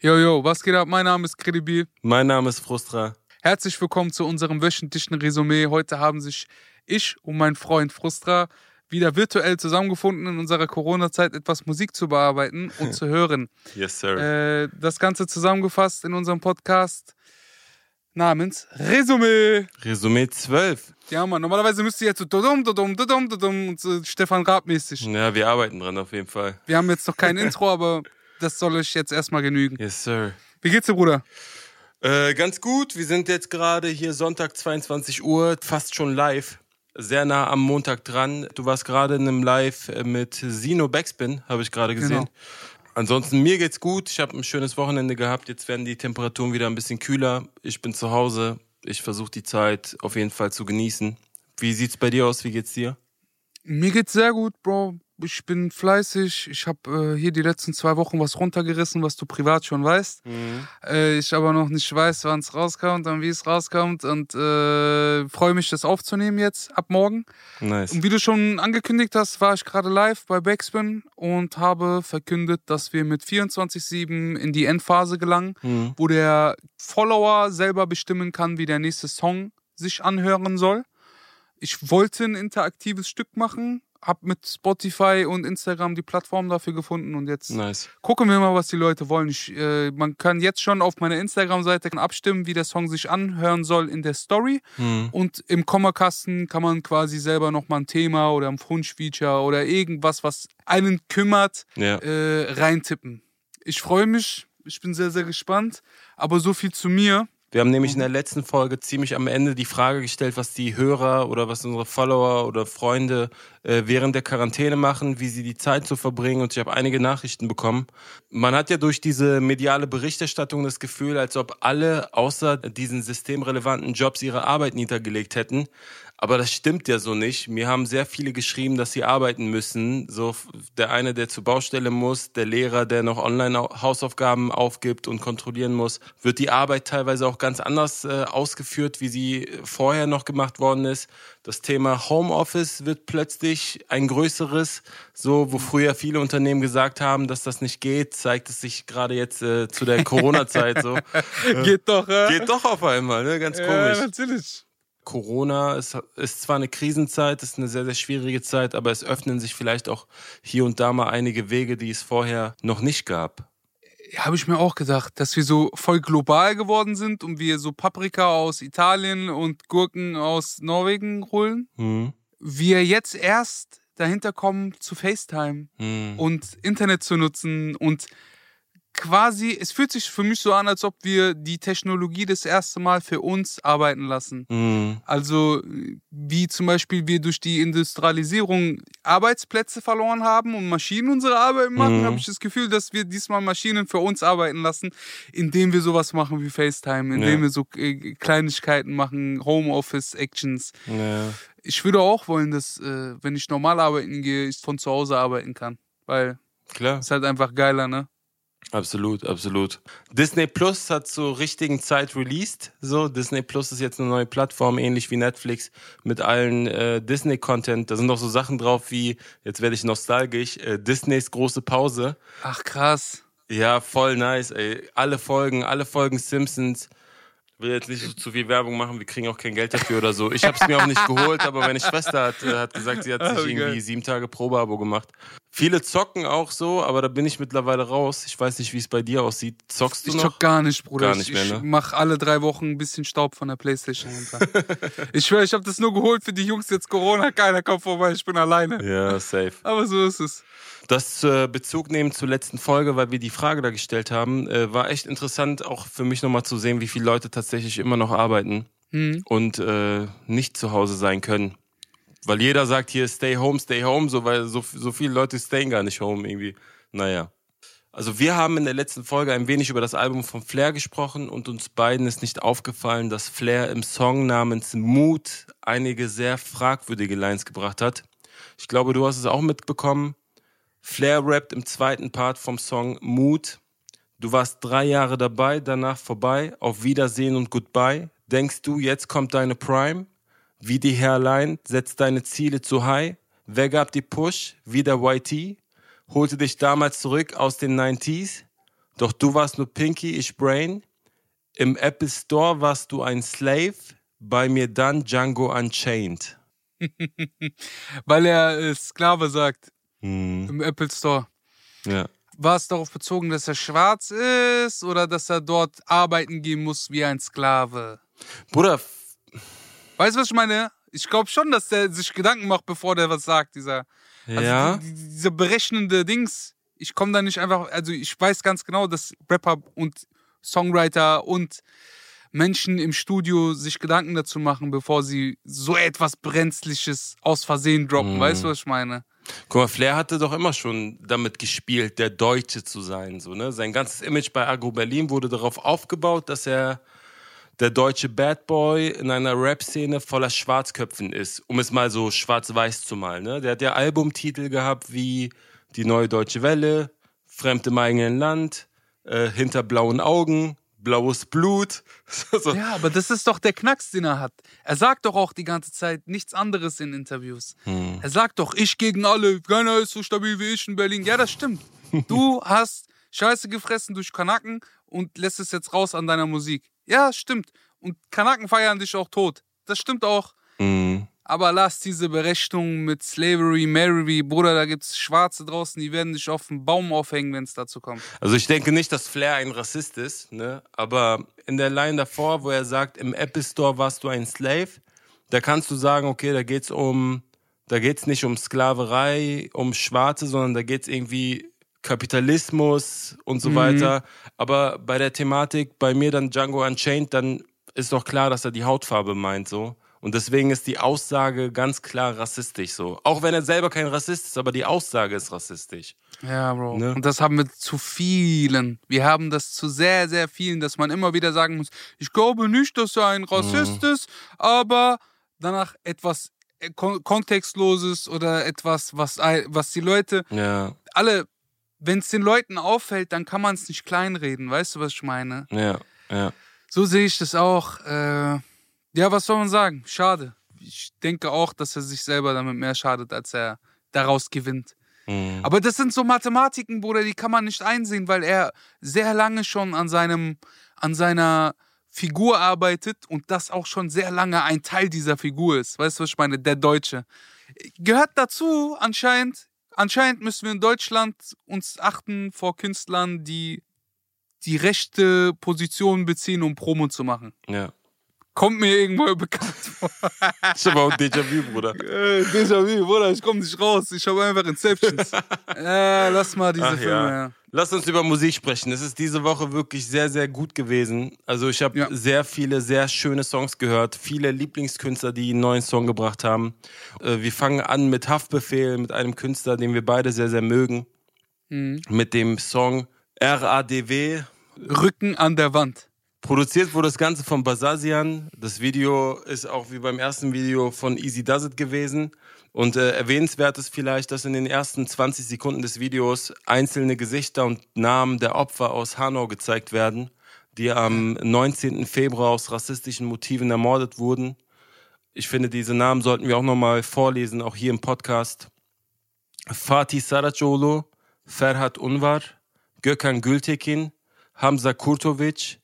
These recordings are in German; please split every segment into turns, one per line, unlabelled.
Jojo, was geht ab? Mein Name ist Credibil.
Mein Name ist Frustra.
Herzlich willkommen zu unserem wöchentlichen Resümee. Heute haben sich ich und mein Freund Frustra wieder virtuell zusammengefunden, in unserer Corona-Zeit etwas Musik zu bearbeiten und zu hören.
Yes, sir.
Äh, das Ganze zusammengefasst in unserem Podcast namens Resümee.
Resümee 12.
Ja, Mann, normalerweise müsste jetzt so dudum, dudum, dudum, dudum und so Stefan Raab mäßig.
Ja, wir arbeiten dran auf jeden Fall.
Wir haben jetzt noch kein Intro, aber das soll euch jetzt erstmal genügen.
Yes, sir.
Wie geht's dir, Bruder?
Äh, ganz gut. Wir sind jetzt gerade hier Sonntag 22 Uhr, fast schon live. Sehr nah am Montag dran. Du warst gerade in einem Live mit Sino Backspin, habe ich gerade gesehen.
Genau.
Ansonsten mir geht's gut. Ich habe ein schönes Wochenende gehabt. Jetzt werden die Temperaturen wieder ein bisschen kühler. Ich bin zu Hause. Ich versuche die Zeit auf jeden Fall zu genießen. Wie sieht's bei dir aus? Wie geht's dir?
Mir geht's sehr gut, Bro. Ich bin fleißig. Ich habe äh, hier die letzten zwei Wochen was runtergerissen, was du privat schon weißt. Äh, ich aber noch nicht weiß, wann es rauskommt und wie es rauskommt. Und äh, freue mich, das aufzunehmen jetzt ab morgen.
Nice.
Und wie du schon angekündigt hast, war ich gerade live bei Backspin und habe verkündet, dass wir mit 24-7 in die Endphase gelangen,
Mhm.
wo der Follower selber bestimmen kann, wie der nächste Song sich anhören soll. Ich wollte ein interaktives Stück machen, habe mit Spotify und Instagram die Plattform dafür gefunden und jetzt
Nice.
gucken wir mal, was die Leute wollen. Ich, äh, man kann jetzt schon auf meiner Instagram-Seite abstimmen, wie der Song sich anhören soll in der Story.
Mhm.
Und im Kommakasten kann man quasi selber nochmal ein Thema oder ein Wunschfeature oder irgendwas, was einen kümmert,
Ja.
äh, reintippen. Ich freue mich, ich bin sehr, sehr gespannt. Aber so viel zu mir.
Wir haben nämlich in der letzten Folge ziemlich am Ende die Frage gestellt, was die Hörer oder was unsere Follower oder Freunde äh, während der Quarantäne machen, wie sie die Zeit so verbringen. Und ich habe einige Nachrichten bekommen. Man hat ja durch diese mediale Berichterstattung das Gefühl, als ob alle außer diesen systemrelevanten Jobs ihre Arbeit niedergelegt hätten. Aber das stimmt ja so nicht. Mir haben sehr viele geschrieben, dass sie arbeiten müssen. So der eine, der zur Baustelle muss, der Lehrer, der noch online au- Hausaufgaben aufgibt und kontrollieren muss, wird die Arbeit teilweise auch ganz anders äh, ausgeführt, wie sie vorher noch gemacht worden ist. Das Thema Homeoffice wird plötzlich ein größeres. So, wo früher viele Unternehmen gesagt haben, dass das nicht geht, zeigt es sich gerade jetzt äh, zu der Corona-Zeit so.
Geht doch, äh?
Geht doch auf einmal, ne? Ganz
Ja,
komisch.
natürlich.
Corona ist, ist zwar eine Krisenzeit, ist eine sehr, sehr schwierige Zeit, aber es öffnen sich vielleicht auch hier und da mal einige Wege, die es vorher noch nicht gab.
Habe ich mir auch gedacht, dass wir so voll global geworden sind und wir so Paprika aus Italien und Gurken aus Norwegen holen.
Hm.
Wir jetzt erst dahinter kommen zu FaceTime
Hm.
und Internet zu nutzen und quasi, es fühlt sich für mich so an, als ob wir die Technologie das erste Mal für uns arbeiten lassen.
Hm.
Also wie zum Beispiel wir durch die Industrialisierung Arbeitsplätze verloren haben und Maschinen unsere Arbeit machen,
Mhm.
habe ich das Gefühl, dass wir diesmal Maschinen für uns arbeiten lassen, indem wir sowas machen wie FaceTime, indem
Ja.
wir so äh, Kleinigkeiten machen, Homeoffice-Actions.
Ja.
Ich würde auch wollen, dass, äh, wenn ich normal arbeiten gehe, ich von zu Hause arbeiten kann. Weil
Klar,
es ist halt einfach geiler, ne?
Absolut, absolut. Disney Plus hat zur richtigen Zeit released. So, Disney Plus ist jetzt eine neue Plattform, ähnlich wie Netflix, mit allen äh, Disney-Content. Da sind auch so Sachen drauf wie, jetzt werde ich nostalgisch, äh, Disneys große Pause.
Ach krass.
Ja, voll nice, ey. Alle Folgen, alle Folgen Simpsons. Will jetzt nicht so zu viel Werbung machen, wir kriegen auch kein Geld dafür oder so. Ich habe es mir auch nicht geholt, aber meine Schwester hat, äh, hat gesagt, sie hat sich
wie
irgendwie sieben Tage Probeabo gemacht. Viele zocken auch so, aber da bin ich mittlerweile raus. Ich weiß nicht, wie es bei dir aussieht. Zockst du
Ich
noch?
zock gar nicht, Bruder.
Gar nicht
ich
mehr,
ich
ne?
mach alle drei Wochen ein bisschen Staub von der Playstation runter. ich schwöre, ich habe das nur geholt für die Jungs jetzt Corona. Keiner kommt vorbei, ich bin alleine.
Ja, safe.
Aber so ist es.
Das äh, Bezug nehmen zur letzten Folge, weil wir die Frage da gestellt haben, äh, war echt interessant, auch für mich nochmal zu sehen, wie viele Leute tatsächlich immer noch arbeiten
Hm.
und äh, nicht zu Hause sein können. Weil jeder sagt hier, stay home, stay home, so, weil so, so viele Leute stayen gar nicht home irgendwie. Naja. Also wir haben in der letzten Folge ein wenig über das Album von Flair gesprochen und uns beiden ist nicht aufgefallen, dass Flair im Song namens Mut einige sehr fragwürdige Lines gebracht hat. Ich glaube, du hast es auch mitbekommen. Flair rappt im zweiten Part vom Song Mut. Du warst drei Jahre dabei, danach vorbei. Auf Wiedersehen und Goodbye. Denkst du, jetzt kommt deine Prime? Wie die Hairline, setzt deine Ziele zu high. Wer gab die Push? Wie der YT? Holte dich damals zurück aus den 90s? Doch du warst nur Pinky, ich Brain. Im Apple Store warst du ein Slave, bei mir dann Django Unchained.
Weil er äh, Sklave sagt
Hm.
im Apple Store.
Ja.
War es darauf bezogen, dass er schwarz ist oder dass er dort arbeiten gehen muss wie ein Sklave?
Bruder,
Weißt du, was ich meine? Ich glaube schon, dass der sich Gedanken macht, bevor der was sagt, dieser. Also
ja.
die, die, diese berechnende Dings. Ich komme da nicht einfach, also ich weiß ganz genau, dass Rapper und Songwriter und Menschen im Studio sich Gedanken dazu machen, bevor sie so etwas Brenzliches aus Versehen droppen.
Mhm.
Weißt du, was ich meine?
Guck mal, Flair hatte doch immer schon damit gespielt, der Deutsche zu sein. So, ne? Sein ganzes Image bei Agro Berlin wurde darauf aufgebaut, dass er der deutsche Bad Boy in einer Rap-Szene voller Schwarzköpfen ist, um es mal so schwarz-weiß zu malen. Ne? Der hat ja Albumtitel gehabt wie Die neue deutsche Welle, Fremd im eigenen Land, äh, Hinter blauen Augen, Blaues Blut. so,
Ja, aber das ist doch der Knacks, den er hat. Er sagt doch auch die ganze Zeit nichts anderes in Interviews.
Hm.
Er sagt doch, ich gegen alle, keiner ist so stabil wie ich in Berlin. Ja, das stimmt. Du hast Scheiße gefressen durch Kanaken und lässt es jetzt raus an deiner Musik. Ja, stimmt. Und Kanaken feiern dich auch tot. Das stimmt auch.
Mhm.
Aber lass diese Berechnung mit Slavery, Mary, Bruder, da gibt's Schwarze draußen, die werden dich auf den Baum aufhängen, wenn es dazu kommt.
Also ich denke nicht, dass Flair ein Rassist ist, ne? aber in der Line davor, wo er sagt, im Apple Store warst du ein Slave, da kannst du sagen, okay, da geht's um, da geht's nicht um Sklaverei, um Schwarze, sondern da geht's irgendwie Kapitalismus und so weiter. Aber bei der Thematik, bei mir dann Django Unchained, dann ist doch klar, dass er die Hautfarbe meint, so. Und deswegen ist die Aussage ganz klar rassistisch, so. Auch wenn er selber kein Rassist ist, aber die Aussage ist rassistisch.
Ja, Bro.
Ne?
Und das haben wir zu vielen. Wir haben das zu sehr, sehr vielen, dass man immer wieder sagen muss, ich glaube nicht, dass er ein Rassist ist, aber danach etwas äh, kon kontextloses oder etwas, was, was die Leute,
Ja,
alle, wenn es den Leuten auffällt, dann kann man es nicht kleinreden. Weißt du, was ich meine?
ja, ja.
So sehe ich das auch. Äh, ja, was soll man sagen? Schade. Ich denke auch, dass er sich selber damit mehr schadet, als er daraus gewinnt.
Mhm.
Aber das sind so Mathematiken, Bruder, die kann man nicht einsehen, weil er sehr lange schon an seinem, an seiner Figur arbeitet und das auch schon sehr lange ein Teil dieser Figur ist. Weißt du, was ich meine? Der Deutsche. Gehört dazu, anscheinend. Anscheinend müssen wir in Deutschland uns achten vor Künstlern, die die rechte Position beziehen, um Promo zu machen.
Ja.
Kommt mir irgendwo bekannt vor.
Ich habe auch Déjà-vu, Bruder.
Äh, Déjà-vu, Bruder, ich komm nicht raus. Ich habe einfach Inceptions. äh, lass mal diese
Ach
Filme.
ja.
Ja.
Lass uns über Musik sprechen. Es ist diese Woche wirklich sehr, sehr gut gewesen. Also ich habe
Ja.
sehr viele, sehr schöne Songs gehört. Viele Lieblingskünstler, die einen neuen Song gebracht haben. Äh, Wir fangen an mit Haftbefehl, mit einem Künstler, den wir beide sehr, sehr mögen.
Mhm.
Mit dem Song RADW.
Rücken an der Wand.
Produziert wurde das Ganze von Basazian. Das Video ist auch wie beim ersten Video von Easy Does It gewesen. Und äh, erwähnenswert ist vielleicht, dass in den ersten 20 Sekunden des Videos einzelne Gesichter und Namen der Opfer aus Hanau gezeigt werden, die am 19. Februar aus rassistischen Motiven ermordet wurden. Ich finde, diese Namen sollten wir auch nochmal vorlesen, auch hier im Podcast. Fatih Saracoglu, Ferhat Unvar, Gökhan Gültekin, Hamza Kurtovic,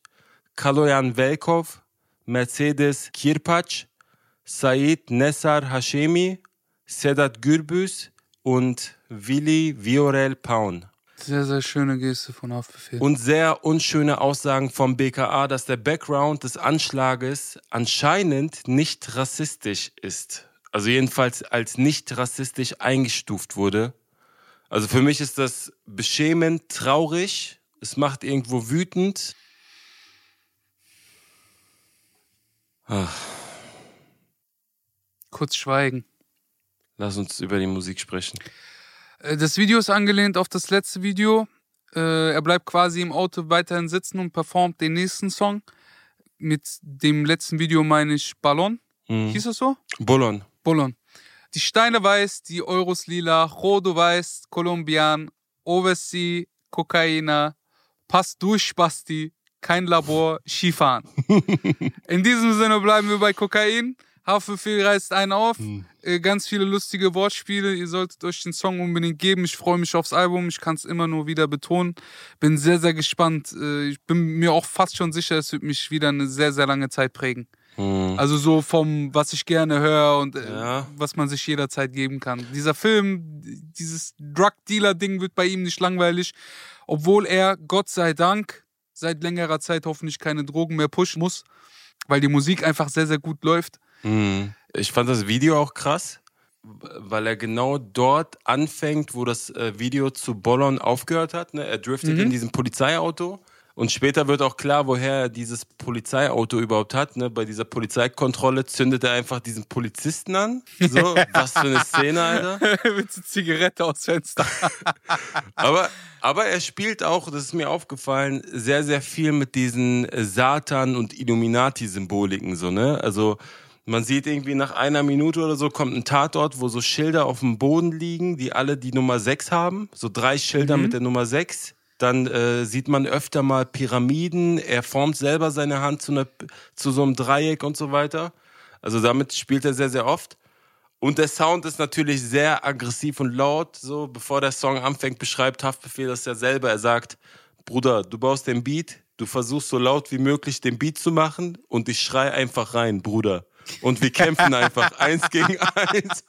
Kaloyan Velkov, Mercedes Kirpac, Said Nessar Hashemi, Sedat Gürbüz und Willi Viorel Paun.
Sehr, sehr schöne Geste von Haftbefehl.
Und sehr unschöne Aussagen vom BKA, dass der Background des Anschlages anscheinend nicht rassistisch ist. Also jedenfalls als nicht rassistisch eingestuft wurde. Also für mich ist das beschämend, traurig. Es macht irgendwo wütend. Ach,
Kurz schweigen.
lass uns über die Musik sprechen.
Äh, Das Video ist angelehnt auf das letzte Video. Äh, Er bleibt quasi im Auto weiterhin sitzen und performt den nächsten Song. Mit dem letzten Video meine ich Ballon.
Mhm.
Hieß das so?
Bolon.
Ballon. Die Steine weiß, die Euros lila, Rodo weiß, Kolumbian, Oversea, Kokaina, Pass durch Spasti, kein Labor, Skifahren. In diesem Sinne bleiben wir bei Kokain. Haftbefehl reißt einen auf. Hm. Äh, ganz viele lustige Wortspiele. Ihr solltet euch den Song unbedingt geben. Ich freue mich aufs Album. Ich kann es immer nur wieder betonen. Bin sehr, sehr gespannt. Äh, ich bin mir auch fast schon sicher, es wird mich wieder eine sehr, sehr lange Zeit prägen. Hm. Also so vom, was ich gerne höre und äh, ja. was man sich jederzeit geben kann. Dieser Film, dieses Drug-Dealer-Ding wird bei ihm nicht langweilig, obwohl er, Gott sei Dank, seit längerer Zeit hoffentlich keine Drogen mehr pushen muss, weil die Musik einfach sehr, sehr gut läuft.
Hm. Ich fand das Video auch krass, weil er genau dort anfängt, wo das äh, Video zu Bollon aufgehört hat. Ne? Er driftet mhm. in diesem Polizeiauto und später wird auch klar, woher er dieses Polizeiauto überhaupt hat. Ne? Bei dieser Polizeikontrolle zündet er einfach diesen Polizisten an. So, was für eine Szene, Alter.
Mit so Zigarette aus Fenster.
aber, aber er spielt auch, das ist mir aufgefallen, sehr, sehr viel mit diesen Satan- und Illuminati-Symboliken. So, ne? Also man sieht irgendwie nach einer Minute oder so kommt ein Tatort, wo so Schilder auf dem Boden liegen, die alle die Nummer 6 haben. So drei Schilder mhm. mit der Nummer 6 dann äh, sieht man öfter mal Pyramiden. Er formt selber seine Hand zu, einer, zu so einem Dreieck und so weiter. Also damit spielt er sehr, sehr oft. Und der Sound ist natürlich sehr aggressiv und laut. So, bevor der Song anfängt, beschreibt Haftbefehl das ja selber. Er sagt, Bruder, du baust den Beat, du versuchst so laut wie möglich den Beat zu machen und ich schrei einfach rein, Bruder. Und wir kämpfen einfach eins gegen eins.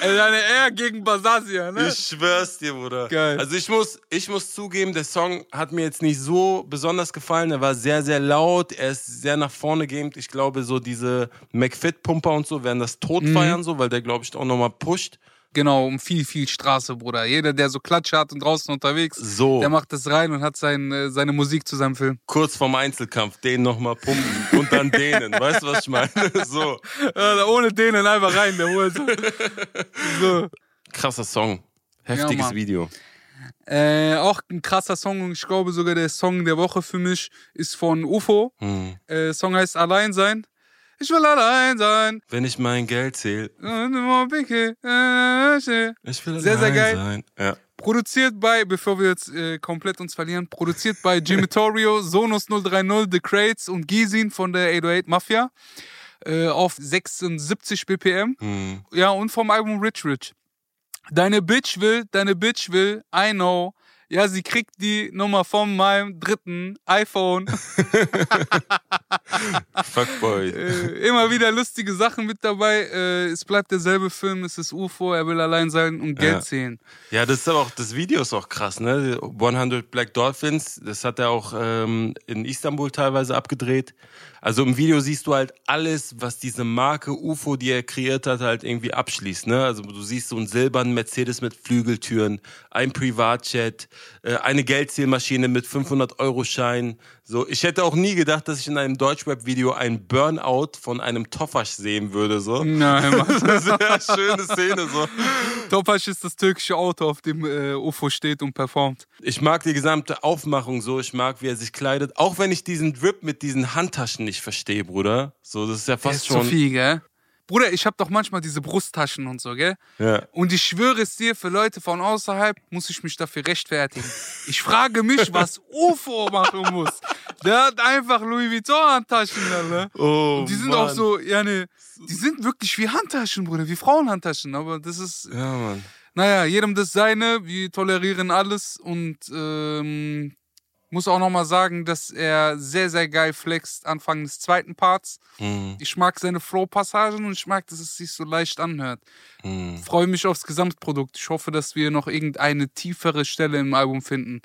Deine R gegen Basasia, ne?
Ich schwör's dir, Bruder.
Geil.
Also ich muss, ich muss zugeben, der Song hat mir jetzt nicht so besonders gefallen. Er war sehr, sehr laut. Er ist sehr nach vorne gehend. Ich glaube, so diese McFit-Pumper und so werden das tot mhm. feiern, so, weil der, glaube ich, auch nochmal pusht.
Genau, um viel, viel Straße, Bruder. Jeder, der so Klatsche hat und draußen unterwegs,
so.
der macht das rein und hat sein, äh, seine Musik zu seinem Film.
Kurz vorm Einzelkampf, den nochmal pumpen und dann denen. Weißt du, was ich meine? So.
Ja, ohne denen einfach rein, der holt.
So. Krasser Song. Heftiges ja, Video.
Äh, auch ein krasser Song und ich glaube sogar der Song der Woche für mich ist von UFO. Hm. Äh, Song heißt Allein sein. Ich will allein sein.
Wenn ich mein Geld zähle. Ich
will sehr, sehr geil. sein. Ja. Produziert bei, bevor wir jetzt äh, komplett uns verlieren, produziert bei Jimmy Torrio, Sonos 030, The Crates und Gisin von der 808 Mafia äh, auf 76 BPM. Hm. Ja, und vom Album Rich Rich. Deine Bitch will, deine Bitch will, I know, ja, sie kriegt die Nummer von meinem dritten iPhone.
Fuckboy.
Äh, immer wieder lustige Sachen mit dabei. Äh, es bleibt derselbe Film, es ist UFO, er will allein sein und Geld ja. zählen.
Ja, das ist aber auch, das Video ist auch krass, ne? 100 Black Dolphins, das hat er auch ähm, in Istanbul teilweise abgedreht. Also im Video siehst du halt alles, was diese Marke UFO, die er kreiert hat, halt irgendwie abschließt. Ne? Also du siehst so einen silbernen Mercedes mit Flügeltüren, ein Privatjet, eine Geldzählmaschine mit 500-Euro-Schein. So, ich hätte auch nie gedacht, dass ich in einem Deutschrap-Video ein Burnout von einem Tofasch sehen würde. So.
Nein, Mann.
Sehr schöne Szene. So.
Tofasch ist das türkische Auto, auf dem äh, UFO steht und performt.
Ich mag die gesamte Aufmachung so. Ich mag, wie er sich kleidet. Auch wenn ich diesen Drip mit diesen Handtaschen nicht verstehe, Bruder. So, das ist ja fast ist schon.
Zu viel, gell? Bruder, ich hab doch manchmal diese Brusttaschen und so, gell?
Ja.
Und ich schwöre es dir, für Leute von außerhalb muss ich mich dafür rechtfertigen. Ich frage mich, was UFO machen muss. Der hat einfach Louis Vuitton-Handtaschen, ne?
Oh,
und die sind
Mann.
auch so, ja, ne, die sind wirklich wie Handtaschen, Bruder, wie Frauenhandtaschen, aber das ist.
Ja, Mann.
Naja, jedem das seine, wir tolerieren alles und ähm, muss auch nochmal sagen, dass er sehr, sehr geil flext Anfang des zweiten Parts. Mhm. Ich mag seine Flow-Passagen und ich mag, dass es sich so leicht anhört. Mhm. Freue mich aufs Gesamtprodukt. Ich hoffe, dass wir noch irgendeine tiefere Stelle im Album finden.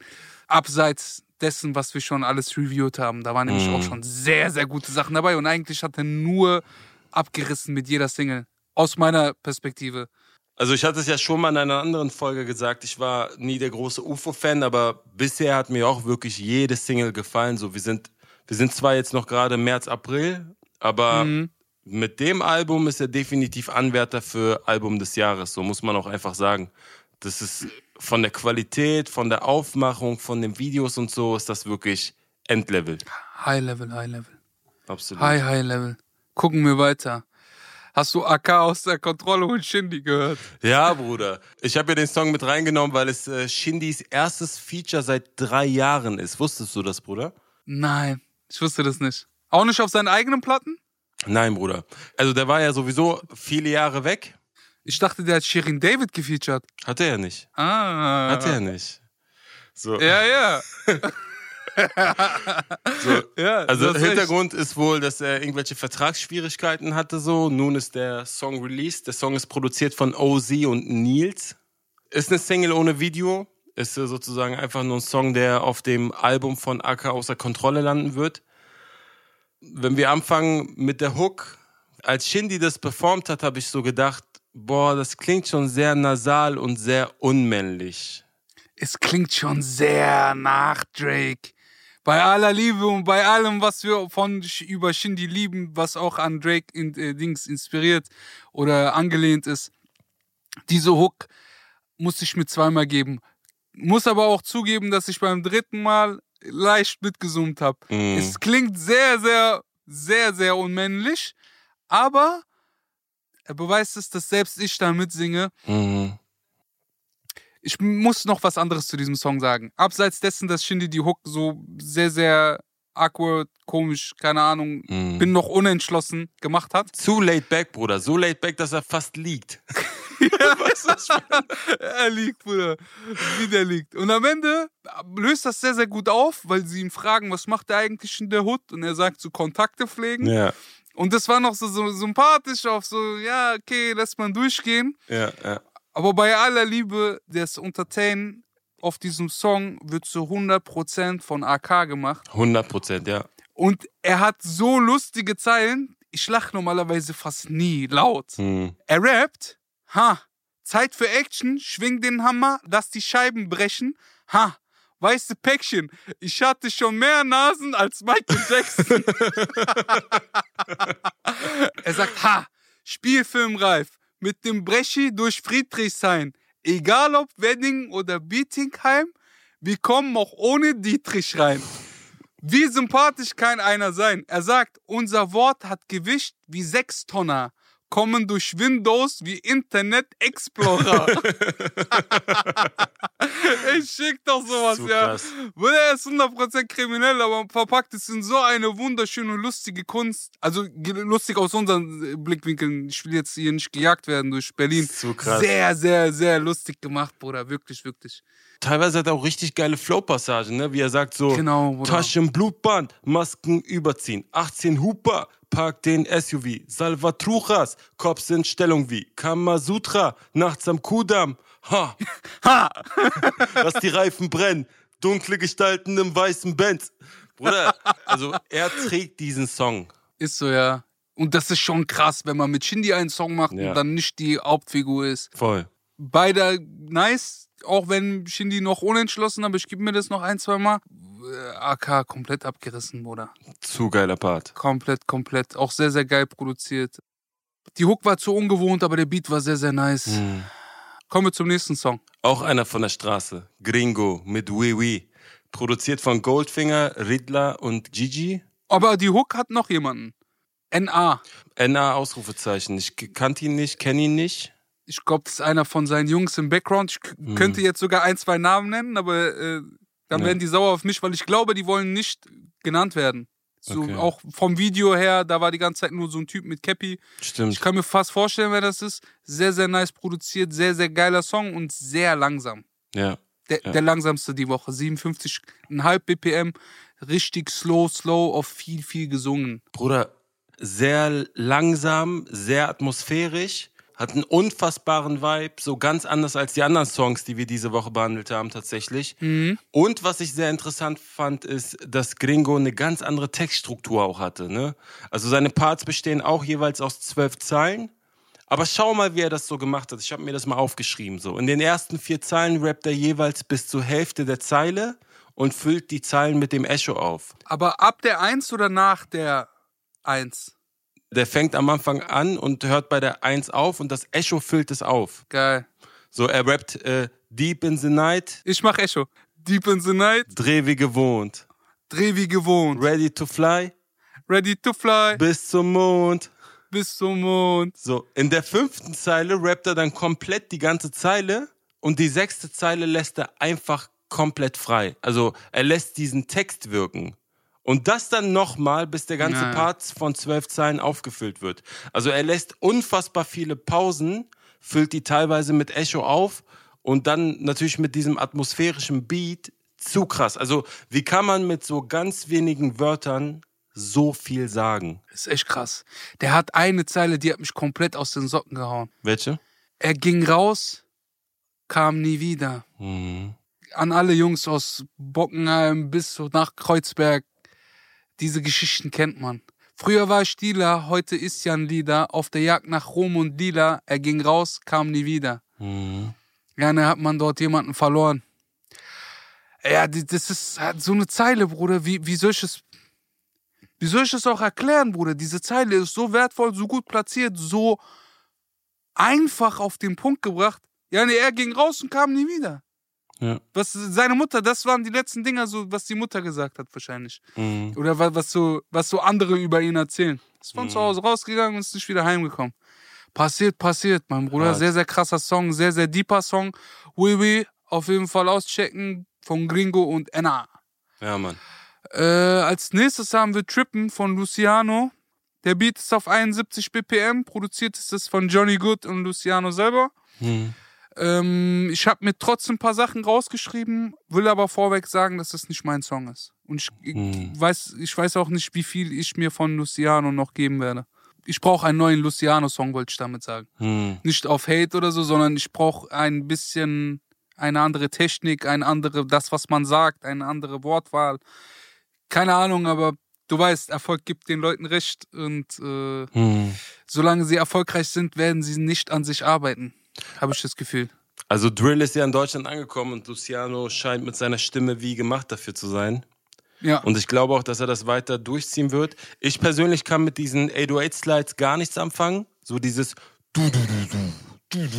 Abseits dessen, was wir schon alles reviewed haben. Da waren nämlich mhm. auch schon sehr, sehr gute Sachen dabei und eigentlich hat er nur abgerissen mit jeder Single. Aus meiner Perspektive.
Also ich hatte es ja schon mal in einer anderen Folge gesagt, ich war nie der große UFO-Fan, aber bisher hat mir auch wirklich jede Single gefallen. So, wir sind, wir sind zwar jetzt noch gerade März, April, aber mhm. mit dem Album ist er definitiv Anwärter für Album des Jahres. So muss man auch einfach sagen. Das ist von der Qualität, von der Aufmachung, von den Videos und so ist das wirklich Endlevel.
High Level, High Level.
Absolut.
High, High Level. Gucken wir weiter. Hast du AK aus der Kontrolle und Shindy gehört?
Ja, Bruder. Ich habe ja den Song mit reingenommen, weil es äh, Shindys erstes Feature seit drei Jahren ist. Wusstest du das, Bruder?
Nein, ich wusste das nicht. Auch nicht auf seinen eigenen Platten?
Nein, Bruder. Also der war ja sowieso viele Jahre weg.
Ich dachte, der hat Shirin David gefeatured.
Hatte er nicht.
Ah.
Hatte er nicht. So.
Ja, ja.
So.
ja
Also Hintergrund ist wohl, dass er irgendwelche Vertragsschwierigkeiten hatte so. Nun ist der Song released. Der Song ist produziert von OZ und Nils. Ist eine Single ohne Video. Ist sozusagen einfach nur ein Song, der auf dem Album von AK außer Kontrolle landen wird. Wenn wir anfangen mit der Hook, als Shindy das performt hat, habe ich so gedacht, boah, das klingt schon sehr nasal und sehr unmännlich.
Es klingt schon sehr nach Drake. Bei aller Liebe und bei allem, was wir von über Shindy lieben, was auch an Drake in, äh, Dings inspiriert oder angelehnt ist. Diese Hook muss ich mir zweimal geben. Muss aber auch zugeben, dass ich beim dritten Mal leicht mitgesummt habe.
Mm.
Es klingt sehr, sehr, sehr, sehr unmännlich, aber er beweist es, dass selbst ich da mitsinge.
Mhm.
Ich muss noch was anderes zu diesem Song sagen. Abseits dessen, dass Shindy die Hook so sehr, sehr awkward, komisch, keine Ahnung,
Mhm.
bin noch unentschlossen gemacht hat.
Zu laid back, Bruder. So laid back, dass er fast liegt.
er liegt, Bruder. Wie der liegt. Und am Ende löst das sehr, sehr gut auf, weil sie ihn fragen, was macht er eigentlich in der Hood? Und er sagt so Kontakte pflegen.
Ja,
Und das war noch so, so sympathisch auf so, ja, okay, lässt man durchgehen.
ja, ja.
Aber bei aller Liebe, das Entertain auf diesem Song wird zu 100% von AK gemacht.
100 Prozent, ja.
Und er hat so lustige Zeilen. Ich lache normalerweise fast nie laut.
Mhm.
Er rappt, ha, Zeit für Action, schwing den Hammer, lass die Scheiben brechen, ha, weiße Päckchen, ich hatte schon mehr Nasen als Michael Jackson. er sagt, ha, Spielfilmreif, mit dem Breschi durch Friedrichshain, egal ob Wedding oder Bietigheim, wir kommen auch ohne Dietrich rein. Wie sympathisch kann einer sein? Er sagt, unser Wort hat Gewicht wie sechs Tonner, kommen durch Windows wie Internet Explorer. ich schick doch sowas, ja. Weil er ist 100% kriminell, aber verpackt es in so eine wunderschöne und lustige Kunst. Also lustig aus unseren äh, Blickwinkeln. Ich will jetzt hier nicht gejagt werden durch Berlin.
Zu krass.
Sehr, sehr, sehr lustig gemacht, Bruder. Wirklich, wirklich.
Teilweise hat er auch richtig geile Flow-Passagen, ne? wie er sagt so,
Genau.
Taschen Blutband, Masken überziehen, 18 Huper, park den SUV, Salvatruchas, Cops in Stellung wie Kamasutra, nachts am Kudamm, ha,
Ha!
lass die Reifen brennen, dunkle Gestalten im weißen Benz. Bruder, also er trägt diesen Song.
Ist so, ja. Und das ist schon krass, wenn man mit Shindy einen Song macht
Ja.
und dann nicht die Hauptfigur ist.
Voll.
Beide nice, auch wenn Shindy noch unentschlossen, aber ich gebe mir das noch ein, zwei Mal. Äh, AK komplett abgerissen, Bruder.
Zu geiler Part.
Komplett, komplett. Auch sehr, sehr geil produziert. Die Hook war zu ungewohnt, aber der Beat war sehr, sehr nice.
Hm.
Kommen wir zum nächsten Song.
Auch einer von der Straße. Gringo mit Wee Wee. Produziert von Goldfinger, Riddler und Gigi.
Aber die Hook hat noch jemanden. NA.
NA Ausrufezeichen. Ich kannte ihn nicht, kenne ihn nicht.
Ich glaube, das ist einer von seinen Jungs im Background. Ich
Mhm.
könnte jetzt sogar ein, zwei Namen nennen, aber äh, dann
Ja.
werden die sauer auf mich, weil ich glaube, die wollen nicht genannt werden. So
Okay.
auch vom Video her, da war die ganze Zeit nur so ein Typ mit Cappy.
Stimmt.
Ich kann mir fast vorstellen, wer das ist. Sehr, sehr nice produziert, sehr, sehr geiler Song und sehr langsam.
Ja.
Der,
Ja.
der langsamste die Woche. 57,5 BPM. Richtig slow, slow, auf viel, viel gesungen.
Bruder, sehr langsam, sehr atmosphärisch, hat einen unfassbaren Vibe, so ganz anders als die anderen Songs, die wir diese Woche behandelt haben tatsächlich.
Mhm.
Und was ich sehr interessant fand, ist, dass Gringo eine ganz andere Textstruktur auch hatte. Ne? Also seine Parts bestehen auch jeweils aus zwölf Zeilen. Aber schau mal, wie er das so gemacht hat. Ich habe mir das mal aufgeschrieben. So in den ersten vier Zeilen rappt er jeweils bis zur Hälfte der Zeile und füllt die Zeilen mit dem Echo auf.
Aber ab der 1 oder nach der 1?
Der fängt am Anfang an und hört bei der 1 auf und das Echo füllt es auf.
Geil.
So, er rappt äh, Deep in the Night,
Ich mach Echo. Deep in the night,
dreh wie gewohnt.
dreh wie gewohnt.
Ready to fly,
Ready to fly,
bis zum Mond.
bis zum Mond.
So, in der fünften Zeile rappt er dann komplett die ganze Zeile und die sechste Zeile lässt er einfach komplett frei. Also er lässt diesen Text wirken. Und das dann nochmal, bis der ganze
Ja.
Part von zwölf Zeilen aufgefüllt wird. Also er lässt unfassbar viele Pausen, füllt die teilweise mit Echo auf und dann natürlich mit diesem atmosphärischen Beat zu krass. Also wie kann man mit so ganz wenigen Wörtern so viel sagen?
Das ist echt krass. Der hat eine Zeile, die hat mich komplett aus den Socken gehauen.
Welche?
Er ging raus, kam nie wieder.
Mhm.
An alle Jungs aus Bockenheim bis nach Kreuzberg. Diese Geschichten kennt man. Früher war ich Dealer, heute ist Jan Lieder. Auf der Jagd nach Rom und Dealer. Er ging raus, kam nie wieder.
Mhm.
Gerne hat man dort jemanden verloren. Ja, das ist halt so eine Zeile, Bruder. Wie, wie soll ich es. Wie soll ich es auch erklären, Bruder? Diese Zeile ist so wertvoll, so gut platziert, so einfach auf den Punkt gebracht. Ja, nee, er ging raus und kam nie wieder.
Ja.
Was seine Mutter, das waren die letzten Dinger, so, was die Mutter gesagt hat, wahrscheinlich.
Mhm.
Oder wa- was so, was so andere über ihn erzählen. Ist von
Mhm.
zu Hause rausgegangen und ist nicht wieder heimgekommen. Passiert, passiert, mein Bruder.
Hart.
Sehr, sehr krasser Song, sehr, sehr deeper Song. Oui, oui, auf jeden Fall auschecken von Gringo und Enna.
Ja, Mann.
Äh, als nächstes haben wir Trippen von Luciano. Der Beat ist auf 71 BPM, produziert ist es von Johnny Good und Luciano selber.
Mhm.
Ähm, ich habe mir trotzdem ein paar Sachen rausgeschrieben, will aber vorweg sagen, dass das nicht mein Song ist. Und ich, ich
Hm.
weiß, ich weiß auch nicht, wie viel ich mir von Luciano noch geben werde. Ich brauche einen neuen Luciano-Song, wollte ich damit sagen.
Mhm.
Nicht auf Hate oder so, sondern ich brauche ein bisschen eine andere Technik, eine andere, das, was man sagt, eine andere Wortwahl. Keine Ahnung, aber du weißt, Erfolg gibt den Leuten recht und äh,
Mhm.
solange sie erfolgreich sind, werden sie nicht an sich arbeiten. Habe ich das Gefühl.
Also Drill ist ja in Deutschland angekommen und Luciano scheint mit seiner Stimme wie gemacht dafür zu sein.
Ja.
Und ich glaube auch, dass er das weiter durchziehen wird. Ich persönlich kann mit diesen 808-Slides gar nichts anfangen. So dieses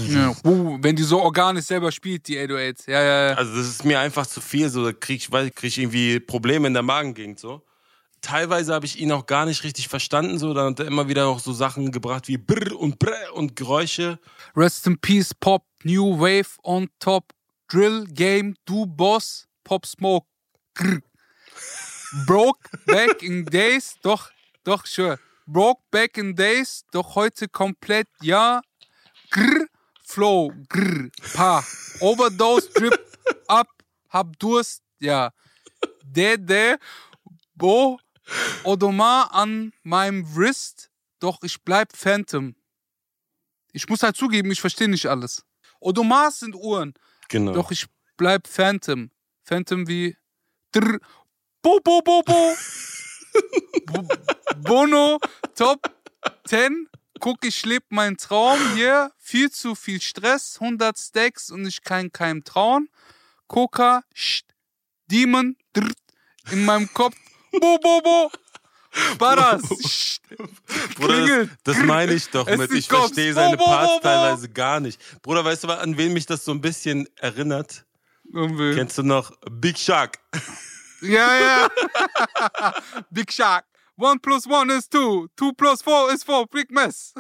Ja, uh, wenn die so organisch selber spielt, die 808s. Ja, ja, ja.
Also das ist mir einfach zu viel, so da krieg ich, krieg ich irgendwie Probleme in der Magengegend so. Teilweise habe ich ihn auch gar nicht richtig verstanden, so dann hat er immer wieder auch so Sachen gebracht wie Brr und Brr und Geräusche.
Rest in Peace, Pop, New Wave on top, Drill, Game, Du Boss, Pop Smoke. Grr. Broke back in days, doch, doch, sure. Broke back in days, doch heute komplett, ja. Grr, Flow, grr, pa. Overdose, Drip, up, hab Durst, ja. De, de, bo, Odomar an meinem Wrist, doch ich bleib Phantom. Ich muss halt zugeben, ich verstehe nicht alles. Odomars sind Uhren,
Genau.
doch ich bleib Phantom. Phantom wie drr, bo, bo, bo, bo. Bo- Bono, Top 10. Guck, ich leb meinen Traum hier. Viel zu viel Stress, 100 Stacks und ich kann keinem trauen. Coca, Demon, drr, in meinem Kopf. Bo, bo, bo. Baras,
Bruder, das, das meine ich doch mit. Ich verstehe seine Parts teilweise gar nicht. Bruder, weißt du, an wen mich das so ein bisschen erinnert?
Irgendwie.
Kennst du noch Big Shark?
Ja, ja. Big Shark. One plus one is two. Two plus four is four. Big Mess.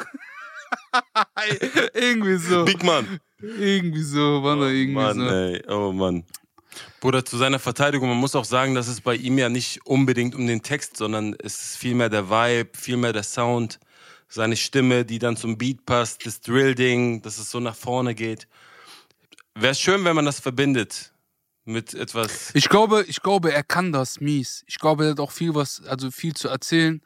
irgendwie so.
Big Man.
Irgendwie so, war da irgendwie
Mann,
so.
ey. Oh Mann. Bruder, zu seiner Verteidigung, man muss auch sagen, dass es bei ihm ja nicht unbedingt um den Text, sondern es ist vielmehr der Vibe, vielmehr der Sound, seine Stimme, die dann zum Beat passt, das Drill-Ding, dass es so nach vorne geht. Wäre schön, wenn man das verbindet mit etwas.
Ich glaube, ich glaube, er kann das mies. Ich glaube, er hat auch viel was, also viel zu erzählen,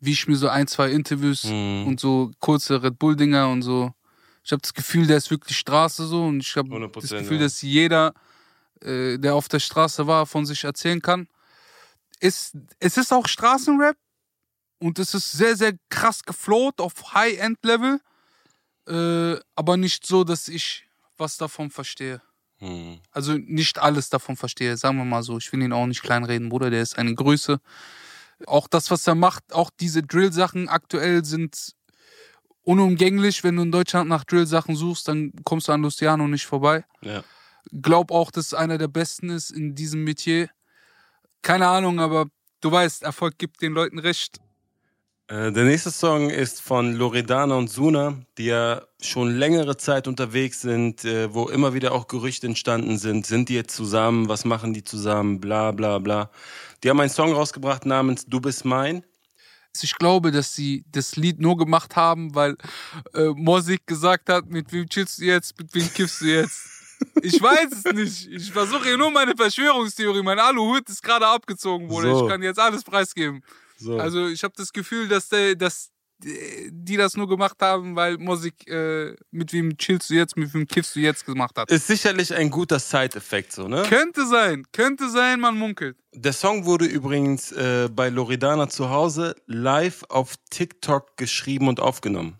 wie ich mir so ein, zwei Interviews
Mhm.
und so kurze Red Bull Dinger und so. Ich habe das Gefühl, der ist wirklich Straße so und ich habe
100%,
das Gefühl,
ja.
dass jeder, äh, der auf der Straße war, von sich erzählen kann. Es, es ist auch Straßenrap und es ist sehr, sehr krass geflowt auf High-End-Level, äh, aber nicht so, dass ich was davon verstehe
Hm.
also nicht alles davon verstehe, sagen wir mal so. Ich will ihn auch nicht kleinreden, Bruder, der ist eine Größe. Auch das, was er macht, auch diese Drill-Sachen aktuell sind unumgänglich. Wenn du in Deutschland nach Drill-Sachen suchst, dann kommst du an Luciano nicht vorbei.
Ja.
Glaub auch, dass einer der Besten ist in diesem Metier. Keine Ahnung, aber du weißt, Erfolg gibt den Leuten recht.
Äh, Der nächste Song ist von Loredana und Suna, die ja schon längere Zeit unterwegs sind, äh, wo immer wieder auch Gerüchte entstanden sind. Sind die jetzt zusammen? Was machen die zusammen? Bla bla bla. Die haben einen Song rausgebracht namens Du bist mein.
Ich glaube, dass sie das Lied nur gemacht haben, weil äh, Mosik gesagt hat, mit wem chillst du jetzt, mit wem kiffst du jetzt. Ich weiß es nicht. Ich versuche hier nur meine Verschwörungstheorie. Mein Aluhut ist gerade abgezogen worden.
So.
Ich kann jetzt alles preisgeben.
So.
Also ich habe das Gefühl, dass, der, dass die das nur gemacht haben, weil Musik äh, mit wem chillst du jetzt, mit wem kiffst du jetzt gemacht hat.
ist sicherlich ein guter Side-Effekt, so, ne?
Könnte sein, könnte sein, man munkelt.
Der Song wurde übrigens äh, bei Loredana zu Hause live auf TikTok geschrieben und aufgenommen.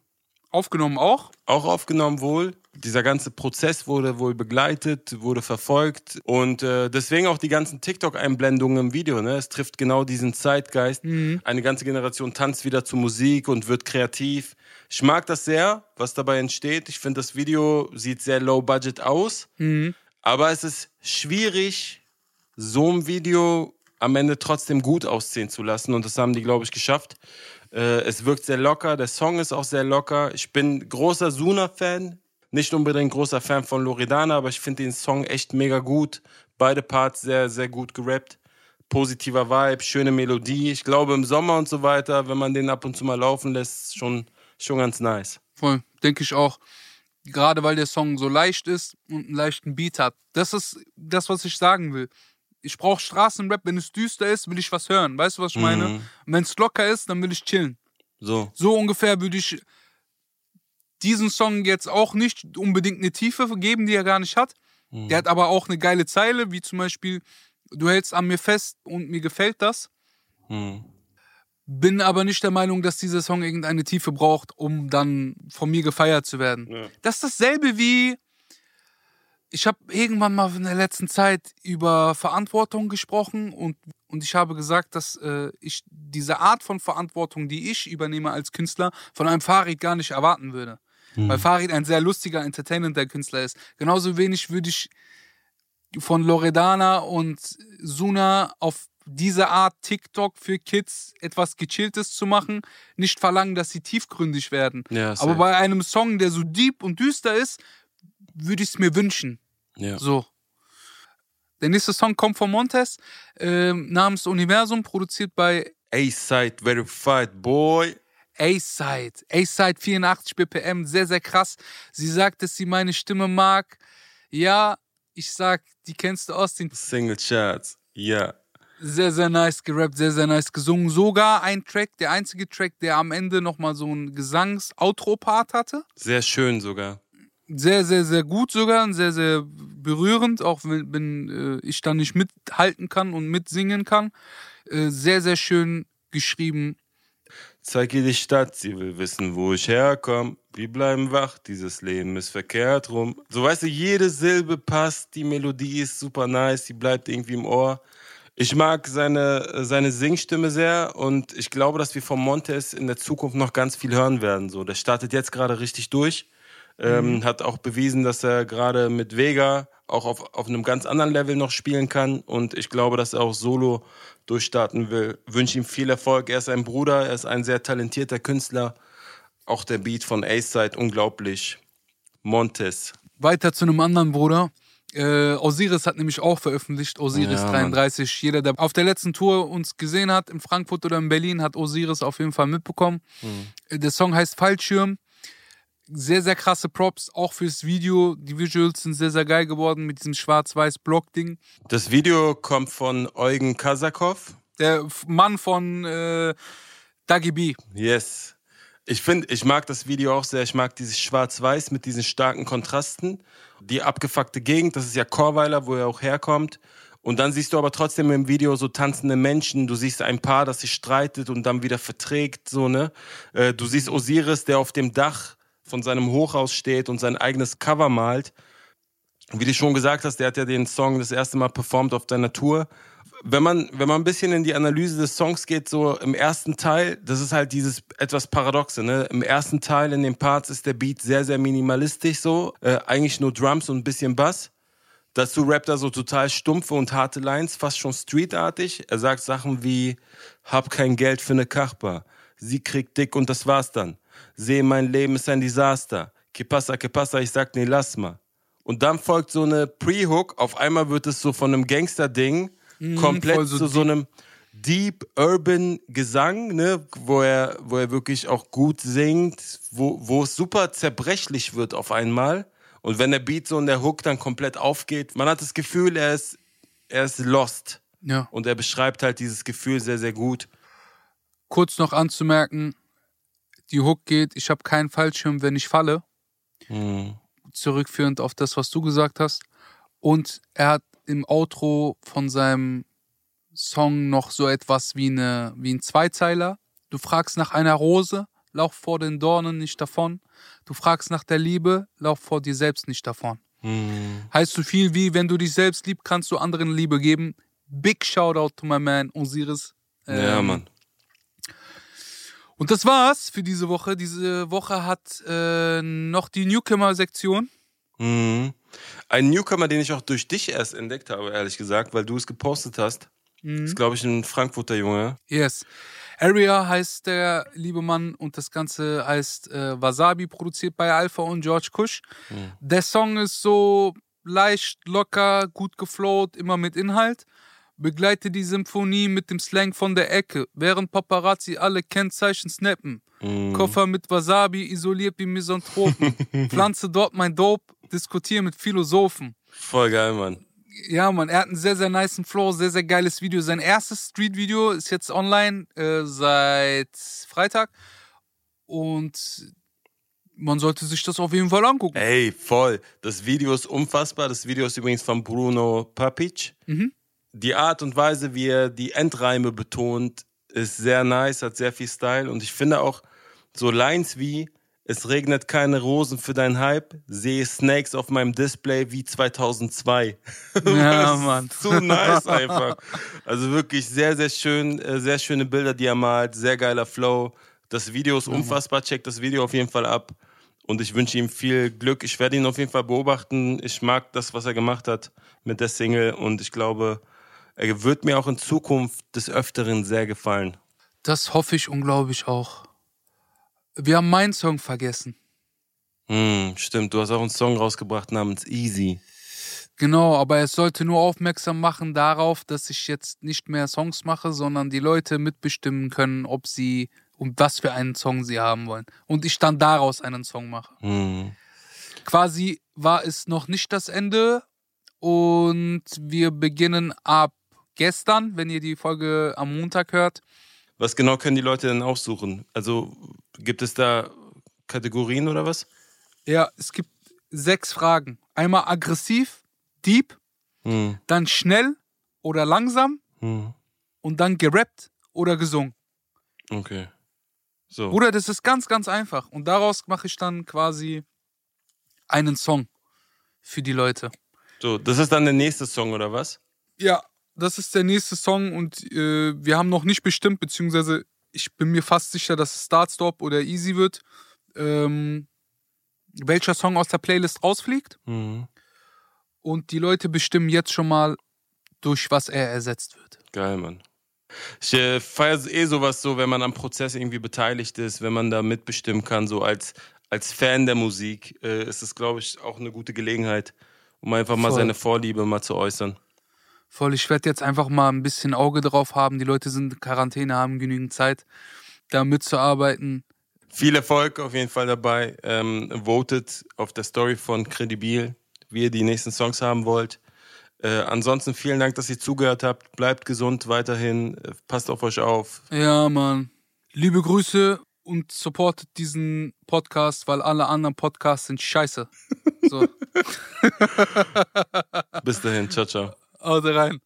Aufgenommen auch.
Auch aufgenommen wohl. Dieser ganze Prozess wurde wohl begleitet, wurde verfolgt und äh, deswegen auch die ganzen TikTok-Einblendungen im Video. Ne? Es trifft genau diesen Zeitgeist. Eine ganze Generation tanzt wieder zu Musik und wird kreativ. Ich mag das sehr, was dabei entsteht. Ich finde, das Video sieht sehr low budget aus, aber es ist schwierig, so ein Video am Ende trotzdem gut aussehen zu lassen. Und das haben die, glaube ich, geschafft. Äh, es wirkt sehr locker, der Song ist auch sehr locker. Ich bin großer Suna-Fan, nicht unbedingt großer Fan von Loredana, aber ich finde den Song echt mega gut. Beide Parts sehr, sehr gut gerappt. Positiver Vibe, schöne Melodie. Ich glaube, im Sommer und so weiter, wenn man den ab und zu mal laufen lässt, schon, schon ganz nice.
Voll, denke ich auch. Gerade weil der Song so leicht ist und einen leichten Beat hat. Das ist das, was ich sagen will. Ich brauche Straßenrap, wenn es düster ist, will ich was hören. Weißt du, was ich meine? Und wenn es locker ist, dann will ich chillen.
So.
So ungefähr würde ich diesen Song jetzt auch nicht unbedingt eine Tiefe geben, die er gar nicht hat. Der hat aber auch eine geile Zeile, wie zum Beispiel, du hältst an mir fest und mir gefällt das.
Hm.
Bin aber nicht der Meinung, dass dieser Song irgendeine Tiefe braucht, um dann von mir gefeiert zu werden.
Ja.
Das ist dasselbe wie, ich habe irgendwann mal in der letzten Zeit über Verantwortung gesprochen und, und ich habe gesagt, dass äh, ich diese Art von Verantwortung, die ich übernehme als Künstler, von einem Farid gar nicht erwarten würde. Weil Farid ein sehr lustiger, entertainender Künstler ist. Genauso wenig würde ich von Loredana und Suna auf diese Art TikTok für Kids etwas Gechilltes zu machen, nicht verlangen, dass sie tiefgründig werden.
Ja.
Aber bei einem Song, der so deep und düster ist, würde ich es mir wünschen.
Ja.
So. Der nächste Song kommt von Montes, ähm, namens Universum, produziert bei
A-Side Verified Boy.
A-Side. A-Side 84 BPM, sehr, sehr krass. Sie sagt, dass sie meine Stimme mag. Ja, ich sag, die kennst du aus den
Single Charts. Ja.
sehr, sehr nice gerappt, sehr, sehr nice gesungen. Sogar ein Track, der einzige Track, der am Ende nochmal so ein Gesangs-Outro-Part hatte.
Sehr schön sogar.
Sehr, sehr, sehr gut sogar und sehr, sehr berührend, auch wenn, wenn äh, ich da nicht mithalten kann und mitsingen kann. Äh, sehr, sehr schön geschrieben.
Zeig ihr die Stadt, sie will wissen, wo ich herkomme. Wir bleiben wach, dieses Leben ist verkehrt rum. So weißt du, jede Silbe passt, die Melodie ist super nice, die bleibt irgendwie im Ohr. Ich mag seine, seine Singstimme sehr und ich glaube, dass wir von Montes in der Zukunft noch ganz viel hören werden. So, der startet jetzt gerade richtig durch. Ähm, Hat auch bewiesen, dass er gerade mit Vega auch auf, auf einem ganz anderen Level noch spielen kann. Und ich glaube, dass er auch solo durchstarten will. Wünsche ihm viel Erfolg. Er ist ein Bruder, er ist ein sehr talentierter Künstler. Auch der Beat von A-Side, unglaublich. Montes.
Weiter zu einem anderen Bruder. Äh, Osiris hat nämlich auch veröffentlicht, Osiris
Ja, Mann.
33. Jeder, der auf der letzten Tour uns gesehen hat, in Frankfurt oder in Berlin, hat Osiris auf jeden Fall mitbekommen. Äh, Der Song heißt Fallschirm. Sehr, sehr krasse Props, auch fürs Video. Die Visuals sind sehr, sehr geil geworden mit diesem schwarz-weiß Block-Ding.
Das Video kommt von Eugen Kasakov.
Der Mann von äh, Dagi B.
Yes. Ich finde, ich mag das Video auch sehr. Ich mag dieses Schwarz-Weiß mit diesen starken Kontrasten. Die abgefuckte Gegend, das ist ja Chorweiler, wo er auch herkommt. Und dann siehst du aber trotzdem im Video so tanzende Menschen. Du siehst ein Paar, das sich streitet und dann wieder verträgt, so, ne? Äh, Du siehst Osiris, der auf dem Dach von seinem Hochhaus steht und sein eigenes Cover malt. Wie du schon gesagt hast, der hat ja den Song das erste Mal performt auf deiner Tour. Wenn man, wenn man ein bisschen in die Analyse des Songs geht, so im ersten Teil, das ist halt dieses etwas Paradoxe, ne? Im ersten Teil in den Parts ist der Beat sehr, sehr minimalistisch so. Äh, eigentlich nur Drums und ein bisschen Bass. Dazu rappt er so total stumpfe und harte Lines, fast schon streetartig. Er sagt Sachen wie, hab kein Geld für ne Kachbar. Sie kriegt dick und das war's dann. Sehe, mein Leben ist ein Desaster. Que pasa, que pasa, ich sag, nee, lass mal. Und dann folgt so eine Pre-Hook. Auf einmal wird es so von einem Gangster-Ding Mhm, komplett so zu so einem Deep Urban Gesang, ne, wo er, wo er wirklich auch gut singt, wo, wo es super zerbrechlich wird auf einmal. Und wenn der Beat so und der Hook dann komplett aufgeht, man hat das Gefühl, er ist, er ist lost.
Ja.
Und er beschreibt halt dieses Gefühl sehr, sehr gut.
Kurz noch anzumerken, die Hook geht, ich habe keinen Fallschirm, wenn ich falle.
Mhm.
Zurückführend auf das, was du gesagt hast. Und er hat im Outro von seinem Song noch so etwas wie, eine, wie ein Zweizeiler. Du fragst nach einer Rose, lauf vor den Dornen nicht davon. Du fragst nach der Liebe, lauf vor dir selbst nicht davon.
Mhm.
Heißt so viel wie, wenn du dich selbst liebst, kannst du anderen Liebe geben. Big Shoutout to my man Osiris.
Ähm, ja, Mann.
Und das war's für diese Woche. Diese Woche hat äh, noch die Newcomer-Sektion.
Mhm. Ein Newcomer, den ich auch durch dich erst entdeckt habe, ehrlich gesagt, weil du es gepostet hast.
Mhm.
Ist, glaube ich, ein Frankfurter Junge.
Yes. Area heißt der liebe Mann und das Ganze heißt äh, Wasabi, produziert bei Alpha und George Kush.
Mhm.
Der Song ist so leicht, locker, gut geflowt, immer mit Inhalt. Begleite die Symphonie mit dem Slang von der Ecke, während Paparazzi alle Kennzeichen snappen.
Mhm.
Koffer mit Wasabi, isoliert wie Misanthropen. Pflanze dort mein Dope, diskutiere mit Philosophen.
Voll geil, Mann.
Ja, man, er hat einen sehr, sehr niceen Flow, sehr, sehr geiles Video. Sein erstes Street-Video ist jetzt online äh, seit Freitag. Und man sollte sich das auf jeden Fall angucken.
Ey, voll. Das Video ist unfassbar. Das Video ist übrigens von Bruno Papic.
Mhm.
Die Art und Weise, wie er die Endreime betont, ist sehr nice, hat sehr viel Style. Und ich finde auch so Lines wie es regnet keine Rosen für deinen Hype, sehe Snakes auf meinem Display wie 2002.
Ja, Mann.
Zu nice einfach. Also wirklich sehr, sehr schön, äh, sehr schöne Bilder, die er malt, sehr geiler Flow. Das Video ist unfassbar, checkt das Video auf jeden Fall ab. Und ich wünsche ihm viel Glück. Ich werde ihn auf jeden Fall beobachten. Ich mag das, was er gemacht hat mit der Single. Und ich glaube, wird mir auch in Zukunft des Öfteren sehr gefallen.
Das hoffe ich unglaublich auch. Wir haben meinen Song vergessen.
Hm, stimmt, du hast auch einen Song rausgebracht namens Easy.
Genau, aber es sollte nur aufmerksam machen darauf, dass ich jetzt nicht mehr Songs mache, sondern die Leute mitbestimmen können, ob sie und was für einen Song sie haben wollen. Und ich dann daraus einen Song mache.
Hm.
Quasi war es noch nicht das Ende und wir beginnen ab gestern, wenn ihr die Folge am Montag hört.
Was genau können die Leute denn aussuchen? Also gibt es da Kategorien oder was?
Ja, es gibt sechs Fragen. Einmal aggressiv, deep,
Hm.
dann schnell oder langsam
Hm.
und dann gerappt oder gesungen.
Okay. So.
Bruder, das ist ganz, ganz einfach. Und daraus mache ich dann quasi einen Song für die Leute.
so, das ist dann der nächste Song oder was?
Ja, das ist der nächste Song und äh, wir haben noch nicht bestimmt, beziehungsweise ich bin mir fast sicher, dass es Start Stop oder Easy wird, ähm, welcher Song aus der Playlist rausfliegt.
Hm.
Und die Leute bestimmen jetzt schon mal, durch was er ersetzt wird.
Geil, Mann. Ich äh, feiere eh sowas so, wenn man am Prozess irgendwie beteiligt ist, wenn man da mitbestimmen kann, so als, als Fan der Musik, äh, ist es, glaube ich, auch eine gute Gelegenheit, um einfach mal
Voll.
seine Vorliebe mal zu äußern.
Voll, ich werde jetzt einfach mal ein bisschen Auge drauf haben. Die Leute sind in Quarantäne, haben genügend Zeit, da mitzuarbeiten.
Viel Erfolg auf jeden Fall dabei. Ähm, votet auf der Story von Credibil, wie ihr die nächsten Songs haben wollt. Äh, ansonsten vielen Dank, dass ihr zugehört habt. Bleibt gesund weiterhin. Äh, passt auf euch auf.
Ja, Mann. Liebe Grüße und supportet diesen Podcast, weil alle anderen Podcasts sind scheiße. So,
Bis dahin. Ciao, ciao.
Haut rein.